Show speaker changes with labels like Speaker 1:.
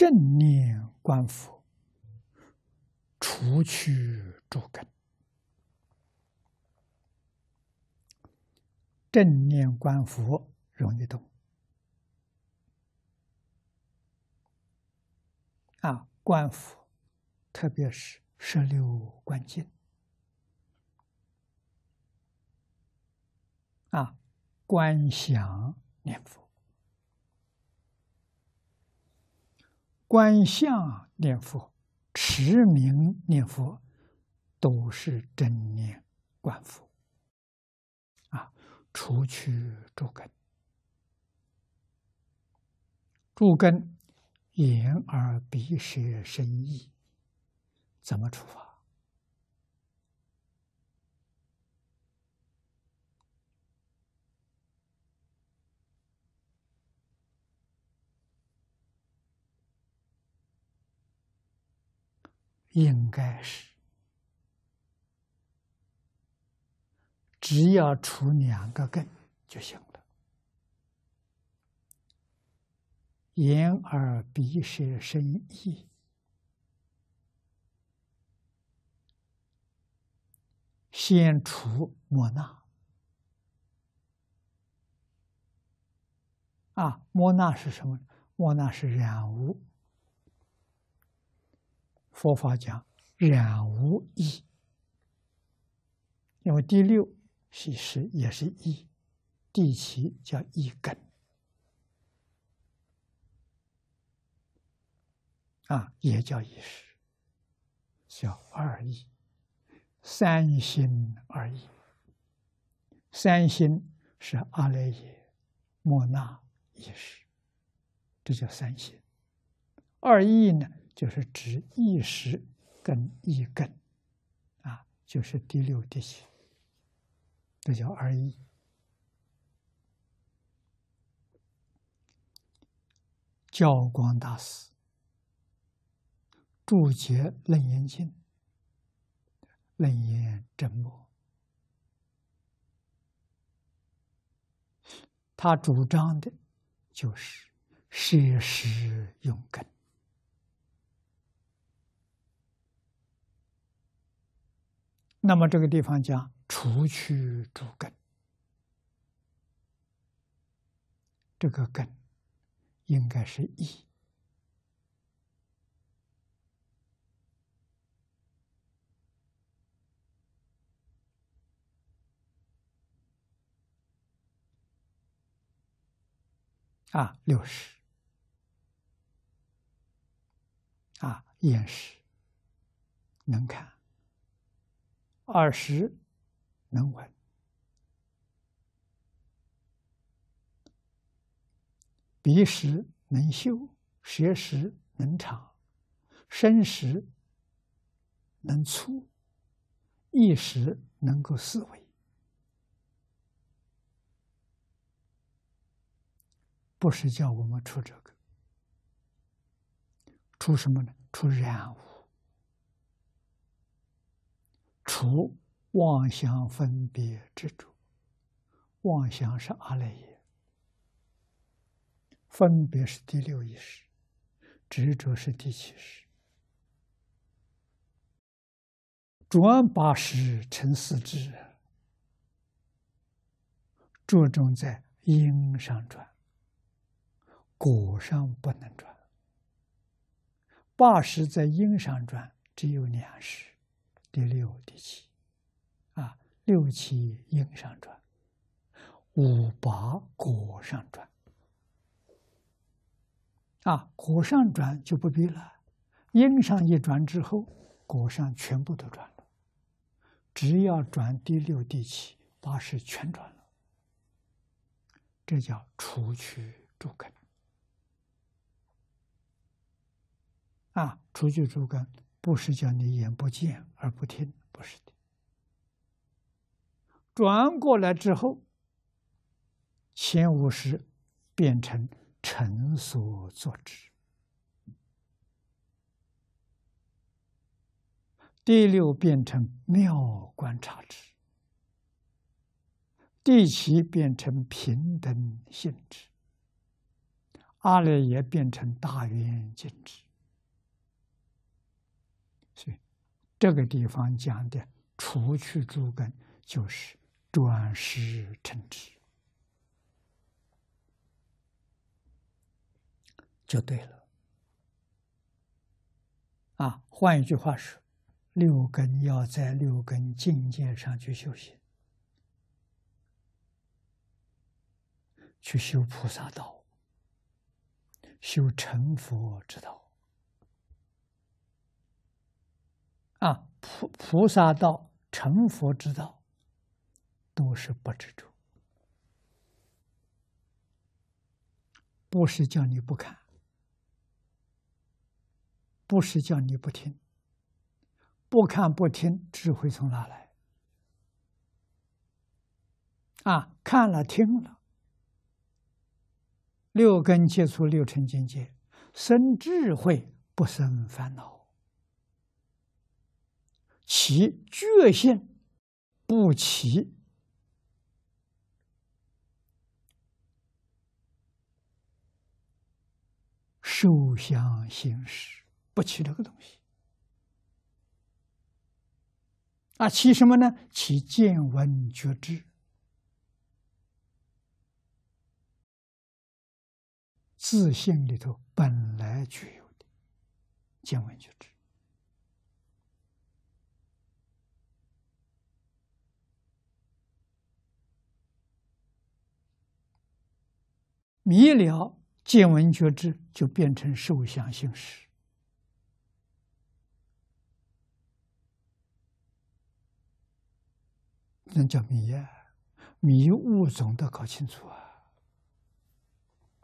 Speaker 1: 正念观佛，除去诸根。正念观佛容易懂啊，观佛，特别是十六观经啊，观想念佛，观相念佛，持名念佛，都是真念观佛啊。除去诸根，诸根眼耳鼻舌身意，怎么处罚？应该是。只要除两个根就行了，眼耳鼻舌身意，先除莫那。啊，莫那是什么？莫那是染污。佛法讲染无意，因为第六。是是也是意，第七叫意根，啊，也叫意识，叫二意，三心二意。三心是阿赖耶、莫那、意识，这叫三心。二意呢，就是指意识跟意根，啊，就是第六、第七。这叫二意。教光大师注解《楞严经》，楞严真末，他主张的就是摄实用根。那么这个地方讲。除去诸根，这个根应该是一啊，六十啊，眼识能看，二十。能闻，鼻识能嗅，舌识能尝，身识能触，意识能够思维，不是叫我们出这个，出什么呢？出染污，除。妄想分别执着，妄想是阿赖耶，分别是第六意识，执着是第七识，转八识成四智，着重在因上转，果上不能转。八识在因上转，只有两识，第六、第七。啊六七因上转，五八果上转。啊，果上转就不必了，因上一转之后，果上全部都转了。只要转第六、第七，八是全转了。这叫除去诸根。啊，除去诸根，不是叫你眼不见而不听，不是的。转过来之后，前五十变成成所作之，第六变成妙观察之，第七变成平等性质，阿赖耶变成大圆镜智。所以这个地方讲的除去诸根，就是转识成智，就对了。啊，换一句话说，六根要在六根境界上去修行。去修菩萨道，修成佛之道。啊，菩菩萨道、成佛之道，都是不执着，不是叫你不看，不是叫你不听，不看不听，智慧从哪来？啊，看了听了。六根接触六尘境界，生智慧不生烦恼，其觉性不起受想行识，不起这个东西啊，起什么呢？起见闻觉知。自信里头本来具有的见闻觉知，迷了见闻觉知，就变成受想行识，那叫迷呀！迷雾总得搞清楚啊！